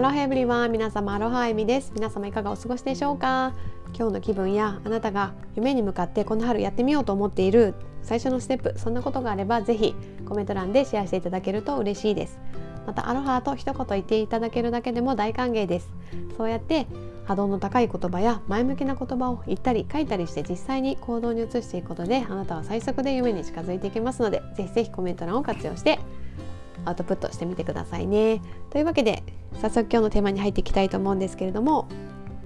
アロハエブリワン皆様アロハエミです。皆様いかがお過ごしでしょうか？今日の気分やあなたが夢に向かってこの春やってみようと思っている最初のステップそんなことがあればぜひコメント欄でシェアしていただけると嬉しいです。またアロハと一言言っていただけるだけでも大歓迎です。そうやって波動の高い言葉や前向きな言葉を言ったり書いたりして実際に行動に移していくことであなたは最速で夢に近づいていきますのでぜひぜひコメント欄を活用してアウトプットしてみてくださいね。というわけで早速今日のテーマに入っていきたいと思うんですけれども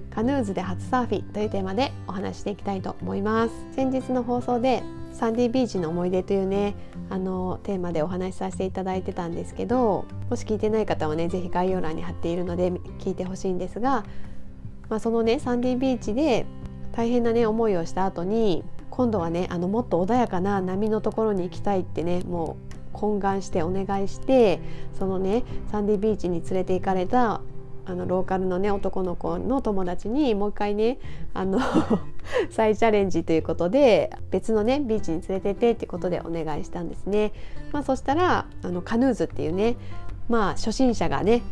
カヌーズで初サーフィンというテーマでお話していきたいと思います。先日の放送でサンディビーチの思い出というねあのテーマでお話しさせていただいてたんですけどもし聞いてない方はね是非概要欄に貼っているので聞いてほしいんですが、まあ、そのねサンディビーチで大変なね思いをした後に今度はねあのもっと穏やかな波のところに行きたいってねもう懇願してお願いしてそのねサンディビーチに連れて行かれたあのローカルのね男の子の友達にもう一回ねあの 再チャレンジということで別のねビーチに連れてってってことでお願いしたんですね。まあ、そしたらあのカヌーズっていうねまあ初心者がね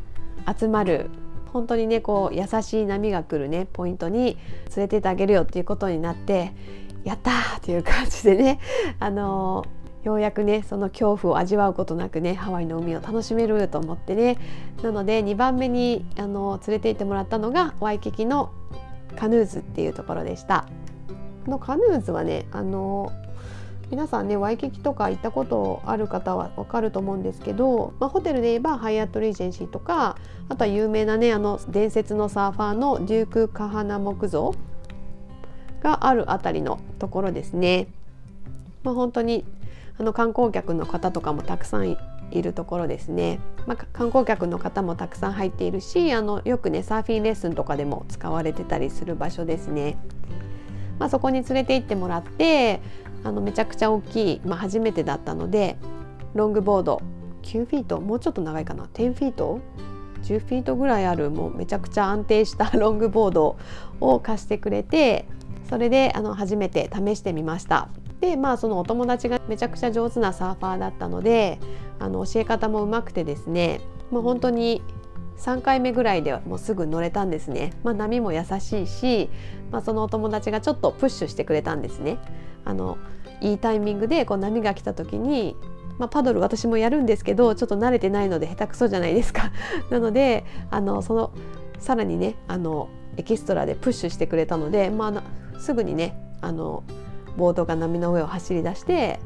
集まる本当にねこう優しい波が来るねポイントに連れてってあげるよっていうことになってやったーっていう感じでねあのーようやくねその恐怖を味わうことなくねハワイの海を楽しめると思ってねなので2番目にあの連れて行ってもらったのがワイキキのカヌーズっていうところでした。このカヌーズはねあの皆さんねワイキキとか行ったことある方はわかると思うんですけど、まあ、ホテルで言えばハイアットリージェンシーとかあとは有名なねあの伝説のサーファーのデューク・カハナ木像があるあたりのところですね。まあ、本当にあの観光客の方とかもたくさんいるところですね、まあ、観光客の方もたくさん入っているしあのよくねサーフィンレッスンとかでも使われてたりする場所ですね。まあ、そこに連れて行ってもらってあのめちゃくちゃ大きい、まあ、初めてだったのでロングボード9フィートもうちょっと長いかな10フィート10フィートぐらいあるもうめちゃくちゃ安定した ロングボードを貸してくれてそれであの初めて試してみました。でまあそのお友達がめちゃくちゃ上手なサーファーだったのであの教え方もうまくてですねもう本当に3回目ぐらいでもうすぐ乗れたんですね、まあ、波も優しいし、まあ、そのお友達がちょっとプッシュしてくれたんですね。あのいいタイミングでこう波が来た時に、まあ、パドル私もやるんですけどちょっと慣れてないので下手くそじゃないですか。なのであのそのさらにねあのエキストラでプッシュしてくれたので、まあ、すぐにねあのボードが波の上を走り出して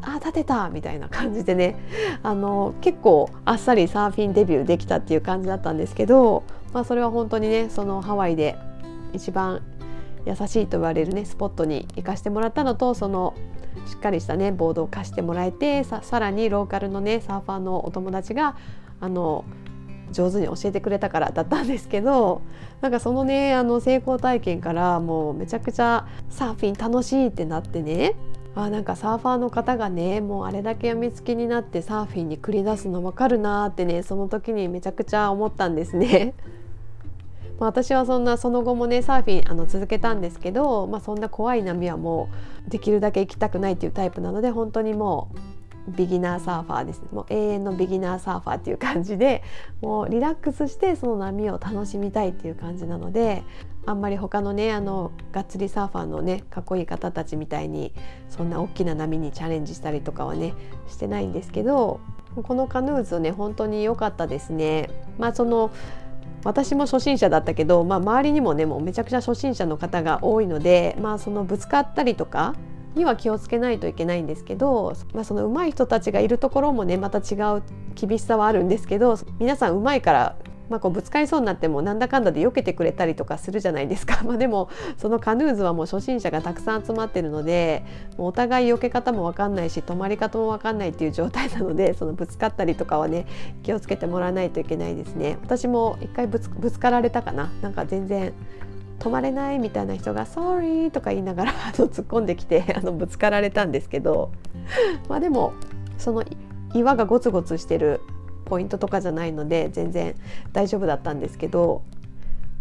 あ立てたみたいな感じでね あの結構あっさりサーフィンデビューできたっていう感じだったんですけど、まあ、それは本当にねそのハワイで一番優しいと言われるねスポットに行かしてもらったのとそのしっかりしたねボードを貸してもらえてさらにローカルのねサーファーのお友達があの上手に教えてくれたからだったんですけどなんかそのねあの成功体験からもうめちゃくちゃサーフィン楽しいってなってねあなんかサーファーの方がねもうあれだけやみつきになってサーフィンに繰り出すの分かるなってねその時にめちゃくちゃ思ったんですね。ま私はそんなその後もねサーフィンあの続けたんですけど、まあ、そんな怖い波はもうできるだけ行きたくないっていうタイプなので本当にもうビギナーサーファーですもう永遠のビギナーサーファーっていう感じでもうリラックスしてその波を楽しみたいっていう感じなのであんまり他のねあのがっつりサーファーのねかっこいい方たちみたいにそんな大きな波にチャレンジしたりとかはねしてないんですけどこのカヌーズね本当に良かったですね。まあその私も初心者だったけど、まあ、周りにもねもうめちゃくちゃ初心者の方が多いので、まあ、そのぶつかったりとかには気をつけないといけないんですけど、まあ、その上手い人たちがいるところもねまた違う厳しさはあるんですけど皆さん上手いからまあ、こうぶつかりそうになってもなんだかんだで避けてくれたりとかするじゃないですか、まあ、でもそのカヌーズはもう初心者がたくさん集まってるのでもうお互い避け方も分かんないし止まり方も分かんないっていう状態なのでそのぶつかったりとかはね気をつけてもらわないといけないですね。私も一回ぶつぶつかられたかななんか全然止まれないみたいな人が「Sorry」とか言いながら あの突っ込んできて あのぶつかられたんですけど まあでもその岩がゴツゴツしてるポイントとかじゃないので全然大丈夫だったんですけど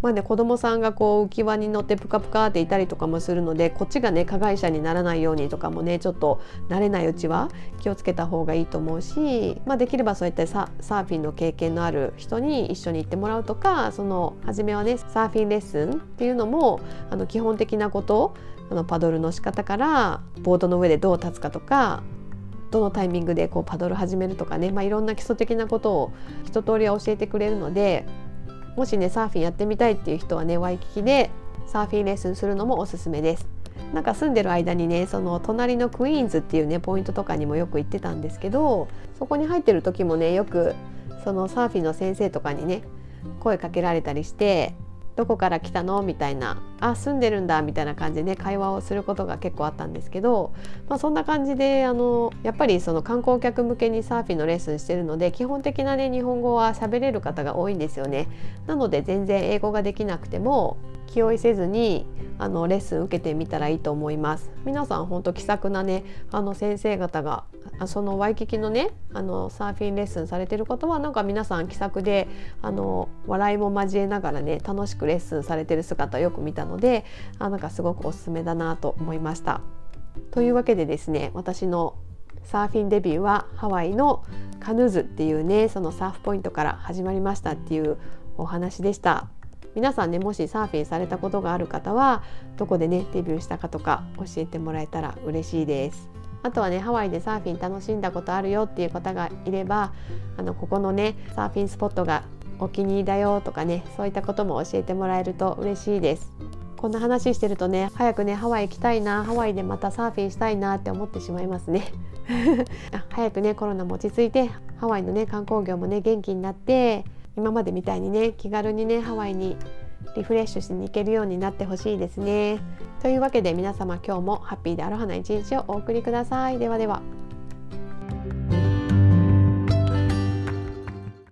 まあね子供さんがこう浮き輪に乗ってプカプカっていたりとかもするのでこっちがね加害者にならないようにとかもねちょっと慣れないうちは気をつけた方がいいと思うし、まあ、できればそういったサーフィンの経験のある人に一緒に行ってもらうとかその初めはねサーフィンレッスンっていうのもあの基本的なことあのパドルの仕方からボードの上でどう立つかとかどのタイミングでこうパドル始めるとかね、まあ、いろんな基礎的なことを一通りは教えてくれるのでもしねサーフィンやってみたいっていう人はねワイキキでサーフィンレッスンするのもおすすめです。なんか住んでる間にねその隣のクイーンズっていうねポイントとかにもよく行ってたんですけどそこに入ってる時もねよくそのサーフィンの先生とかにね声かけられたりしてどこから来たの？みたいなあ住んでるんだみたいな感じでね会話をすることが結構あったんですけど、まあ、そんな感じであのやっぱりその観光客向けにサーフィンのレッスンしてるので基本的なね日本語は喋れる方が多いんですよね。なので全然英語ができなくても気負いせずにあのレッスン受けてみたらいいと思います。皆さん本当気さくなねあの先生方がそのワイキキのねあのサーフィンレッスンされてることはなんか皆さん気さくであの笑いも交えながらね楽しくレッスンされてる姿をよく見たのであなんかすごくおすすめだなと思いました。というわけでですね私のサーフィンデビューはハワイのカヌーズっていうねそのサーフポイントから始まりましたっていうお話でした。皆さんねもしサーフィンされたことがある方はどこでねデビューしたかとか教えてもらえたら嬉しいです。あとはねハワイでサーフィン楽しんだことあるよっていう方がいればあのここのねサーフィンスポットがお気に入りだよとかねそういったことも教えてもらえると嬉しいです。こんな話してるとね早くねハワイ行きたいなハワイでまたサーフィンしたいなって思ってしまいますね 早くねコロナも落ち着いてハワイのね観光業もね元気になって今までみたいにね気軽にねハワイにリフレッシュしに行けるようになってほしいですね。というわけで皆様今日もハッピーでアロハな一日をお送りください。ではでは。